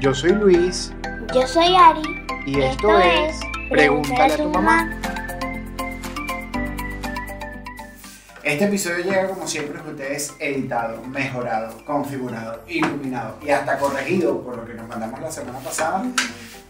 Yo soy Luis Yo soy Ari. y esto, es Pregúntale a tu mamá. Este episodio llega como siempre con ustedes editado, mejorado, configurado, iluminado y hasta corregido por lo que nos mandamos la semana pasada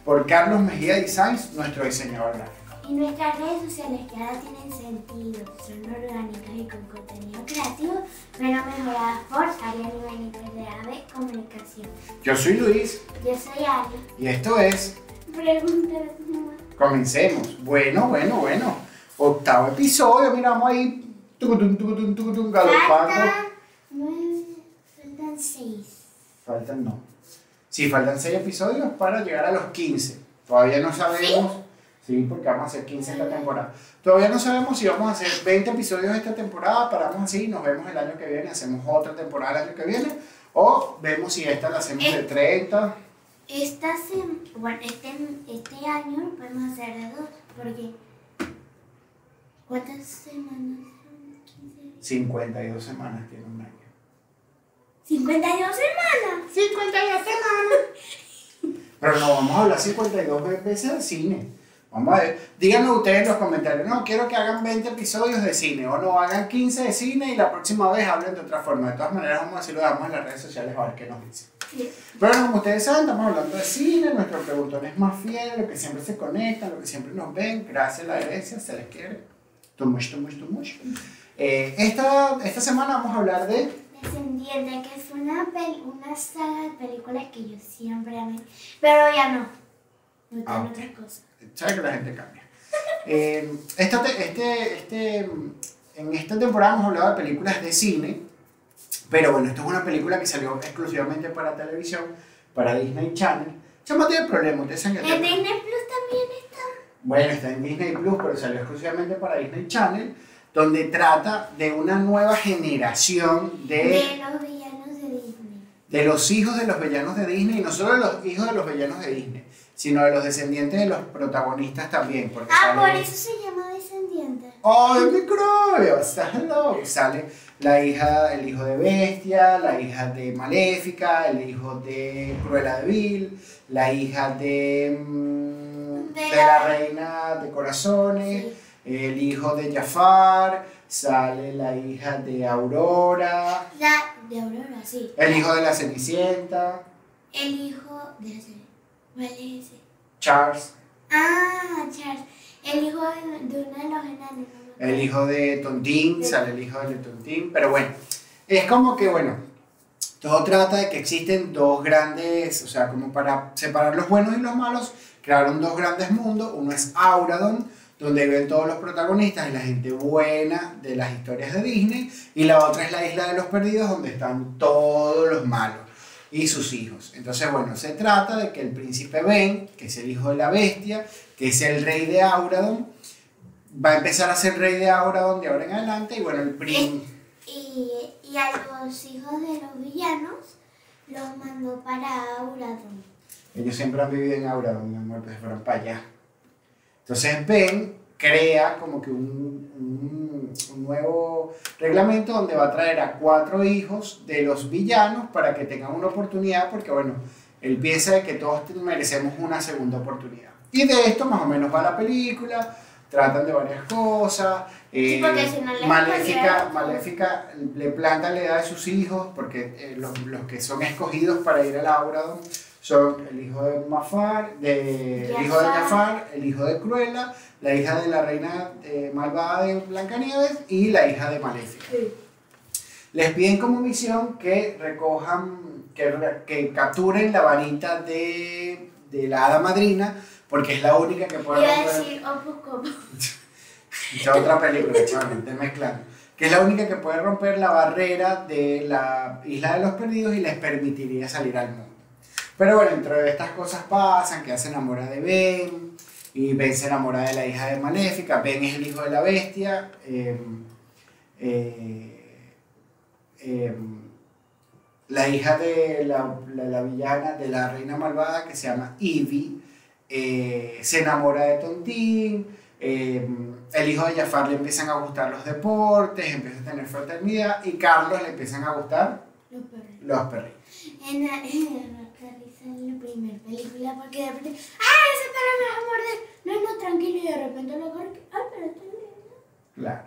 por Carlos Mejía Designs, nuestro diseñador gráfico. Y nuestras redes sociales que ahora tienen sentido, son orgánicas y con contenido creativo, pero mejoradas por Ariel y Benítez de AVE Comunicación. Yo soy Luis Yo soy Ari. y esto es tu mamá. Comencemos. Bueno, bueno, bueno. Octavo episodio, mira, vamos ahí tucutum, tucutum, tucutum, galopando. Faltan nueve, faltan seis. Faltan no. Sí, faltan 6 episodios para llegar a los 15. Todavía no sabemos. ¿Sí? Porque vamos a hacer 15 esta temporada. Todavía no sabemos si vamos a hacer 20 episodios esta temporada, paramos así, nos vemos el año que viene, hacemos otra temporada el año que viene, o vemos si esta la hacemos de 30. Esta sem- bueno, este, este año lo podemos hacer de dos, porque ¿cuántas semanas son? 15. 52 semanas tiene un año. 52 semanas. 52 semanas. Pero no vamos a hablar 52 veces de cine. Vamos a ver. Díganme ustedes en los comentarios. No, quiero que hagan 20 episodios de cine. O no, hagan 15 de cine y la próxima vez hablen de otra forma. De todas maneras, vamos a decirlo damos en las redes sociales a ver qué nos dicen. Sí. Pero como ustedes saben, estamos hablando de cine. Nuestro preguntón es más fiel, lo que siempre se conectan, lo que siempre nos ven. Gracias a la iglesia, se les quiere. Tumush, tumush, tumush. Eh, esta, esta semana vamos a hablar de Descendiente, que es una, pel- una saga de películas que yo siempre amé, pero ya no. Gustan Ah, otras cosas. Sabes que la gente cambia. Eh, esta te- este, este, en esta temporada hemos hablado de películas de cine, pero bueno, esto es una película que salió exclusivamente para televisión, para Disney Channel. Chama tiene problemas, ustedes saben que En Disney Plus también está. Bueno, está en Disney Plus, pero salió exclusivamente para Disney Channel, donde trata de una nueva generación De de, los villanos de Disney. de los hijos de los villanos de Disney, y no solo de los hijos de los villanos de Disney, sino de los descendientes de los protagonistas también. Porque Ah, sale- por eso se llama Descendiente. ¡Ay, microbio! Está hello. Sale la hija, el hijo de Bestia, la hija de Maléfica, el hijo de Cruella de Vil, la hija de, mm, De de la- la reina de corazones, el hijo de Jafar, sale la hija de Aurora, La de Aurora, sí. el hijo de la Cenicienta, El hijo de la serie. ¿Cuál es ese? Charles, Ah, Charles. El hijo de, de uno de los enanos. ¿no? el hijo de Tontín, sale el hijo de Tontín, pero bueno, es como que, bueno, todo trata de que existen dos grandes, o sea, como para separar los buenos y los malos, crearon dos grandes mundos, uno es Auradon, donde viven todos los protagonistas y la gente buena de las historias de Disney, y la otra es la isla de los perdidos, donde están todos los malos y sus hijos. Entonces, bueno, se trata de que el príncipe Ben, que es el hijo de la bestia, que es el rey de Auradon, va a empezar a ser rey de Auradon de ahora en adelante, y bueno, el príncipe... Y, y a los hijos de los villanos los mandó para Auradon. Ellos siempre han vivido en Auradon, mi amor, pues fueron para allá. Entonces Ben crea como que un, un- un nuevo reglamento donde va a traer a cuatro hijos de los villanos para que tengan una oportunidad, porque bueno, él piensa de que todos merecemos una segunda oportunidad. Y de esto más o menos va la película, tratan de varias cosas. Eh, si no Maléfica, Maléfica le planta la edad de sus hijos, porque eh, los, los que son escogidos para ir al Auradon son el hijo de Mafar, de, el hijo de Jafar. Jafar, el hijo de Cruella, la hija de la reina eh, malvada de Blancanieves y la hija de Maléfica. Les piden como misión que recojan, que, que capturen la varita de, de la hada madrina, porque es la única que puede Iba romper- decir Opus esa otra película, estoy mezclando. Que es la única que puede romper la barrera de la isla de los perdidos y les permitiría salir al mundo. Pero bueno, entre estas cosas pasan, que se enamora de Ben, y Ben se enamora de la hija de Maléfica, Ben es el hijo de la bestia, eh, eh, eh, la hija de la, la- la villana, de la reina malvada que se llama Evie, eh, se enamora de Tontín, eh, el hijo de Jafar le empiezan a gustar los deportes, empieza a tener fraternidad y Carlos le empiezan a gustar Los perritos. Los perritos. En la, primera película porque de repente, ¡ah, ese perro me va a morder! No, no, tranquilo, y de repente lo que, ¡ah, pero bien! Claro.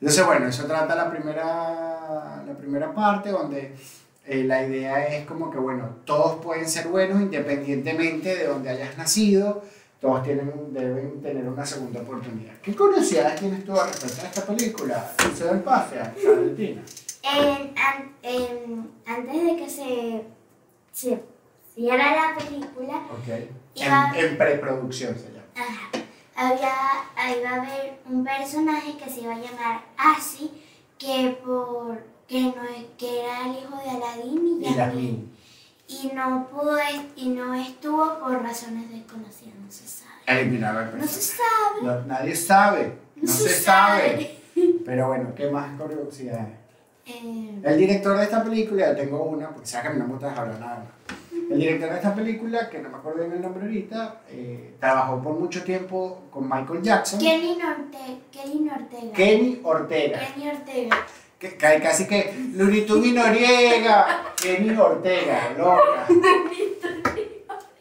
Entonces, bueno, eso trata la primera, la primera parte donde eh, la idea es como que, bueno, todos pueden ser buenos independientemente de donde hayas nacido, todos tienen, deben tener una segunda oportunidad. ¿Qué curiosidades tienes tú al respecto de esta película? Valentina. En- an- en- antes de que se, se hiciera la película, Ok. Iba- En, en preproducción se llama. Ajá. Había, ahí va a haber un personaje que se iba a llamar Asi, que por que no que era el hijo de Aladín y Y. Yasmín. Y no pudo y no estuvo por razones desconocidas, no se sabe. Eliminaba el No se personaje. sabe. No, nadie sabe. No, No se, se sabe. sabe. Pero bueno, ¿qué más curiosidades? Eh, El director de esta película, tengo una, porque sabes que a mí no me gusta hablar nada más. El director de esta película, que no me acuerdo bien el nombre ahorita, eh, trabajó por mucho tiempo con Michael Jackson. Kenny Norte, Kenny Ortega. Kenny Ortega. Kenny Ortega. Que, ca- casi que Lunitubi Noriega. Kenny Ortega, loca.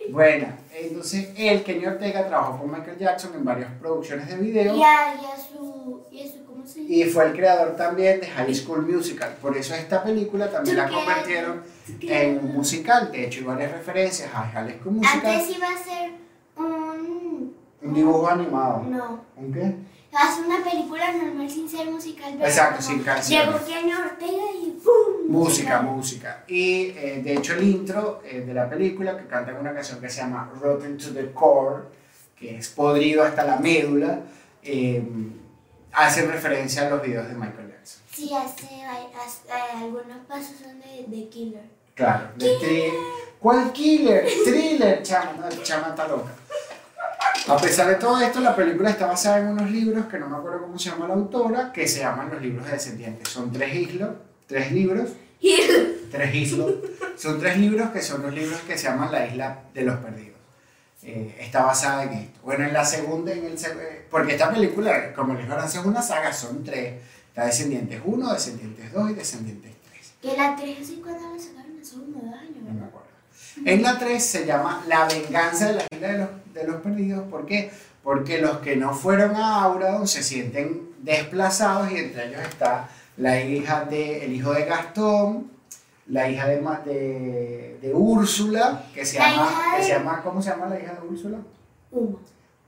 Bueno, entonces él, Kenny Ortega, trabajó con Michael Jackson en varias producciones de video. Y a, y a su, y a su, ¿cómo se llama? Y fue el creador también de High School Musical. Por eso esta película también la convirtieron en un musical. De hecho, hay varias referencias a High School Musical. Antes iba a ser un... Un dibujo animado. No. ¿Un qué? Ser una película normal sin ser musical. pero Exacto, sin canciones. Llegó Kenny Ortega y ¡pum! Música, música. Y eh, de hecho el intro eh, de la película, que canta una canción que se llama Rotten to the Core, que es podrido hasta la médula, eh, hace referencia a los videos de Michael Jackson. Sí, hace, algunos pasos son de, de Killer. Claro, de tri- ¿Cuál killer? Thriller, chama, no, chama está loca. A pesar de todo esto, la película está basada en unos libros que no me acuerdo cómo se llama la autora, que se llaman Los Libros Descendientes. Son tres islos, tres libros, tres islos. Son tres libros que son los libros que se llaman La Isla de los Perdidos. Eh, está basada en esto. Bueno, en la segunda, en el porque esta película, como les digo, es una saga, son tres. Está Descendientes 1, Descendientes 2 y Descendientes 3. Que la 3 así cuando la sacaron hace unos años, No me acuerdo. En la 3 se llama La venganza de la isla de los, de los perdidos. ¿Por qué? Porque los que no fueron a Auradon se sienten desplazados y entre ellos está la hija de, el hijo de Gastón, la hija de, de, de Úrsula, que se, La llama, que se llama, ¿cómo se llama la hija de Úrsula? Uma.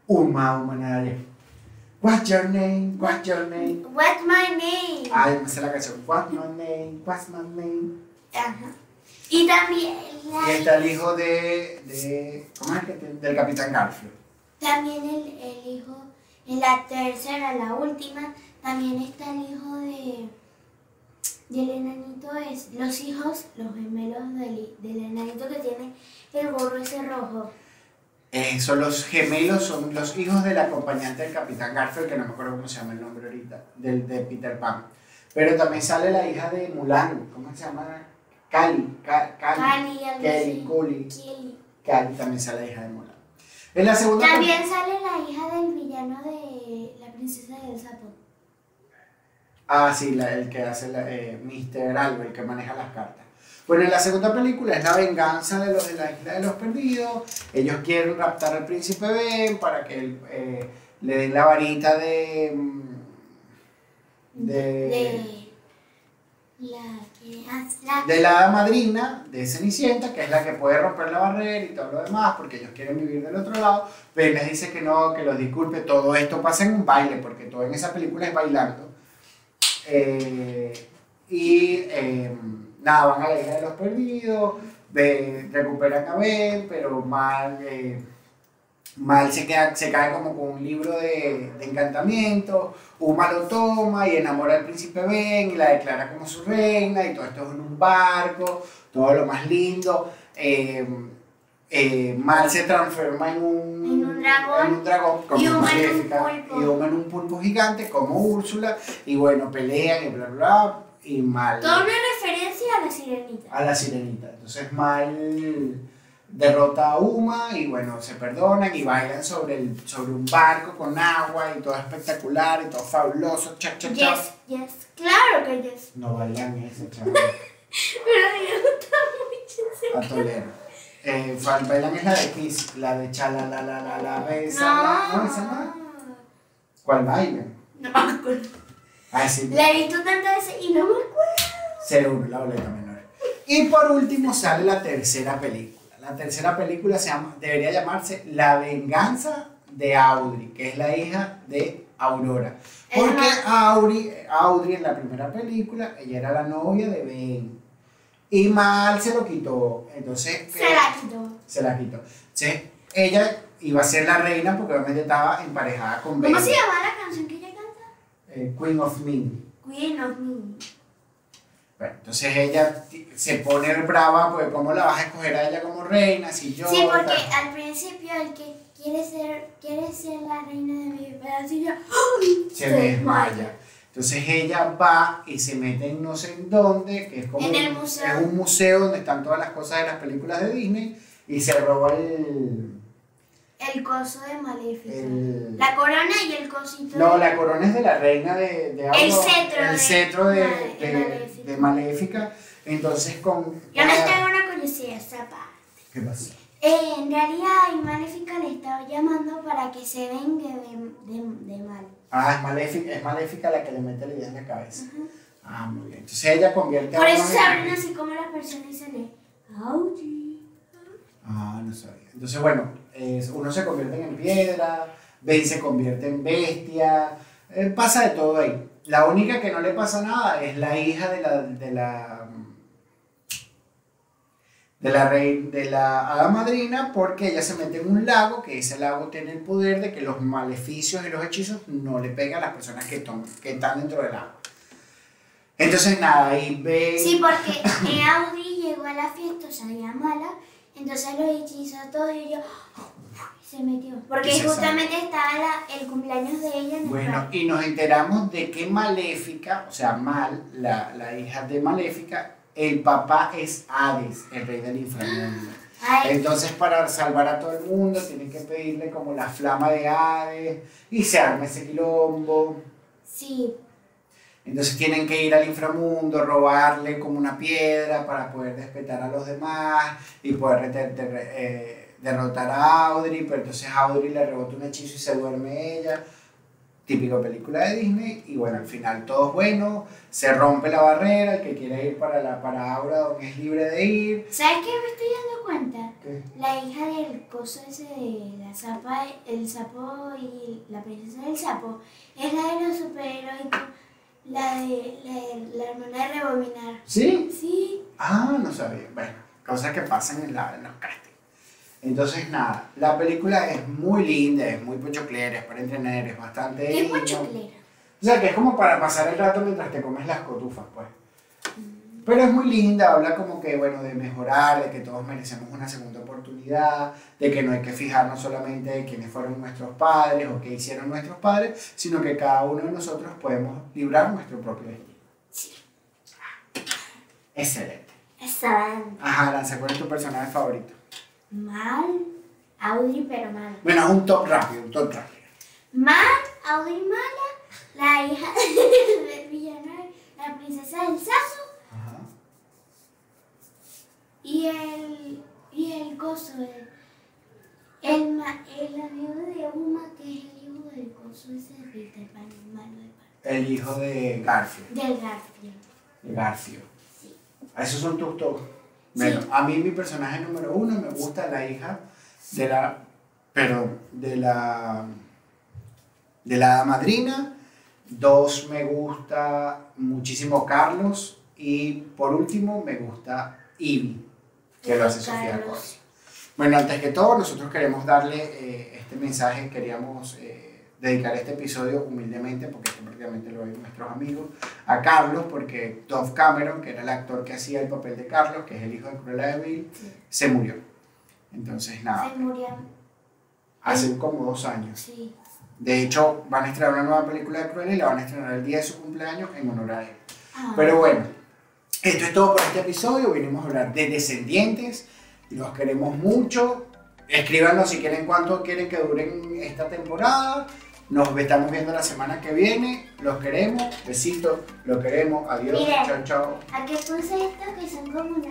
Uma, Uma. What's your name? What's your name? What's my name? Ay, me sé la canción. What's my name? What's my name? Ajá. Y también Y está el hijo de, de ¿cómo es que? Del Capitán Garfield. también el, el hijo, en la tercera, la última, también está el hijo de del enanito es los hijos, los gemelos del, del enanito que tiene el gorro ese rojo. Eh, son los gemelos, son los hijos del acompañante del Capitán Garfield, que no me acuerdo cómo se llama el nombre ahorita, del, de Peter Pan. Pero también sale la hija de Mulan, ¿cómo se llama? Cali, Ca- Cali, Cali, Kelly. Culi, Kelly. Cali también sale la hija de Mulan. En la segunda También sale la hija del villano de la princesa del sapo. Ah, sí, la- el que hace la, eh, Mr. Algo, el que maneja las cartas. Bueno, en la segunda película es la venganza de los de la isla de los perdidos. Ellos quieren raptar al príncipe Ben para que él, eh, le den la varita de. mm, de. De la que hace la de la madrina de Cenicienta, que es la que puede romper la barrera y todo lo demás, porque ellos quieren vivir del otro lado. Ben les dice que no, que los disculpe. Todo esto pasa en un baile, porque todo en esa película es bailando. Eh, y eh, nada, van a la isla de los perdidos, recuperan a Ben, pero mal, eh, mal se, queda, se cae como con un libro de, de encantamiento. Uma lo toma y enamora al príncipe Ben y la declara como su reina y todo esto es en un barco, todo lo más lindo. Eh, eh, Mal se transforma en un, En un dragón. en un dragón como Y Uma en un Maléfica, pulpo. y Uma en un pulpo gigante como Úrsula y bueno, pelean y bla bla bla y Mal Toda una referencia a la sirenita. a la sirenita. Entonces Mal derrota a Uma y bueno, se perdonan y bailan sobre, el, sobre un barco con agua y todo espectacular y todo fabuloso. Cha, cha, cha. Yes, yes. Claro que yes. No bailan ese chaval. Pero pastolero. Eh, Fan Bailan es la de Kiss, la de Chala la la la la besa. No, esa no. ¿Cuál baila? No me acuerdo. Ah, sí. La he visto tantas veces y no me acuerdo. 01, la boleta menor. Y por último sale la tercera película. La tercera película se llama, debería llamarse La venganza de Audrey, que es la hija de Aurora. Porque Audrey, Audrey en la primera película, ella era la novia de Ben. Y mal se lo quitó. Entonces, Se la quitó. se la quitó. Entonces, ella iba a ser la reina porque obviamente estaba emparejada con Ben. ¿Cómo se llama la canción que ella canta? Eh, Queen of Me. Queen of Me. Bueno, entonces ella se pone brava, porque ¿cómo la vas a escoger a ella como reina? Si yo. Sí, porque tal? al principio el que quiere ser, quiere ser la reina de mi pedacillo ¡ay! se desmaya. Entonces ella va y se mete en no sé en dónde, que es como En el museo. es un museo donde están todas las cosas de las películas de Disney y se roba el. El coso de Maléfica. el- La corona y el cosito. no, de- la corona es de la reina de, de El Aurora, cetro el de- cetro de, Maléfica. de Maléfica. Entonces con. Yo les tengo una curiosidad, esa parte. ¿Qué pasa? Eh, en realidad, Maléfica le estaba llamando para que se vengue de, de, de mal. Ah, es maléfica, es maléfica la que le mete la idea en la cabeza. Ah, muy bien. Entonces ella convierte Por a eso se en- abren así como las personas y se lee. Ah, no sabía. Entonces, bueno, es- uno se convierte en piedra, Ben se convierte en bestia, eh, pasa de todo ahí. La única que no le pasa nada es la hija de la de la de la rey, de la madrina porque ella se mete en un lago, que ese lago tiene el poder de que los maleficios y los hechizos no le pegan a las personas que, están dentro del agua. Entonces nada, ahí Ben Sí, porque Audi llegó a la fiesta, o sea, mala, entonces lo hechizó todo y yo se metió. Porque se justamente estaba la- el cumpleaños de ella en el Bueno, parque. y nos enteramos de que Maléfica, o sea, Mal, la, la hija de Maléfica, el papá es Hades, el rey del inframundo. Ay, Entonces, para salvar a todo el mundo, tienen que pedirle como la flama de Hades y se arma ese quilombo. sí, Entonces tienen que ir al inframundo, robarle como una piedra para poder despertar a los demás y poder eh, derrotar a Audrey, pero entonces Audrey le rebota un hechizo y se duerme ella. Típico película de Disney, y bueno, al final todo es bueno, se rompe la barrera, el que quiera ir para la para Aura donde es libre de ir. ¿sabes qué me estoy dando cuenta? ¿Qué? La hija del coso ese de la zapa, el sapo y la princesa del sapo, es la de los superheroicos, la de la, de- la hermana de rebobinar. ¿Sí? Sí, Ah, no sabía. Bueno, cosas que pasan en, la, en los castings. Entonces, nada, la película es muy linda, es muy pochoclera, es para entretener, es bastante... qué niño. pochoclera. O sea, que es como para pasar el rato mientras te comes las cotufas, pues. Pero es muy linda, habla como que, bueno, de mejorar, de que todos merecemos una segunda oportunidad, de que no hay que fijarnos solamente en quiénes fueron nuestros padres o qué hicieron nuestros padres, sino que cada uno de nosotros podemos librar nuestro propio destino. Excelente. Estaban Ajá, Lanza, ¿cuál es tu personaje favorito? mal, Audrey pero mal. Bueno, es un top rápido, un top rápido. Mal, Audrey mala, la hija del villano, la princesa del Ajá. Y el, y el coso, el, el, el amigo de Uma que es el hijo del coso ese de Peter Pan, el malo de Pan, El hijo de Garfield. del Garfield. De Garfield. Sí. Esos son tus top. Bueno, Sí. a mí mi personaje número uno me gusta la hija de la, perdón, de la, de la madrina. Dos, me gusta muchísimo Carlos. Y por último, me gusta Ivy, que lo hace Sofía. Coppola. Bueno, antes que todo, nosotros queremos darle eh, este mensaje, queríamos eh, dedicar este episodio humildemente, porque esto prácticamente lo ven nuestros amigos, a Carlos, porque Dove Cameron, que era el actor que hacía el papel de Carlos, que es el hijo de Cruella de Vil, Sí. se murió. Entonces, nada, Se murió, hace como dos años. sí. De hecho, van a estrenar una nueva película de Cruella y la van a estrenar el día de su cumpleaños en honor a él. Ah, Pero bueno, esto es todo por este episodio. Vinimos a hablar de descendientes. Los queremos mucho. Escríbanos si quieren cuánto quieren que duren esta temporada. Nos estamos viendo la semana que viene. Los queremos. Besitos. Los queremos. Adiós. Miren. Chao, chao. ¿A qué puse esto que son como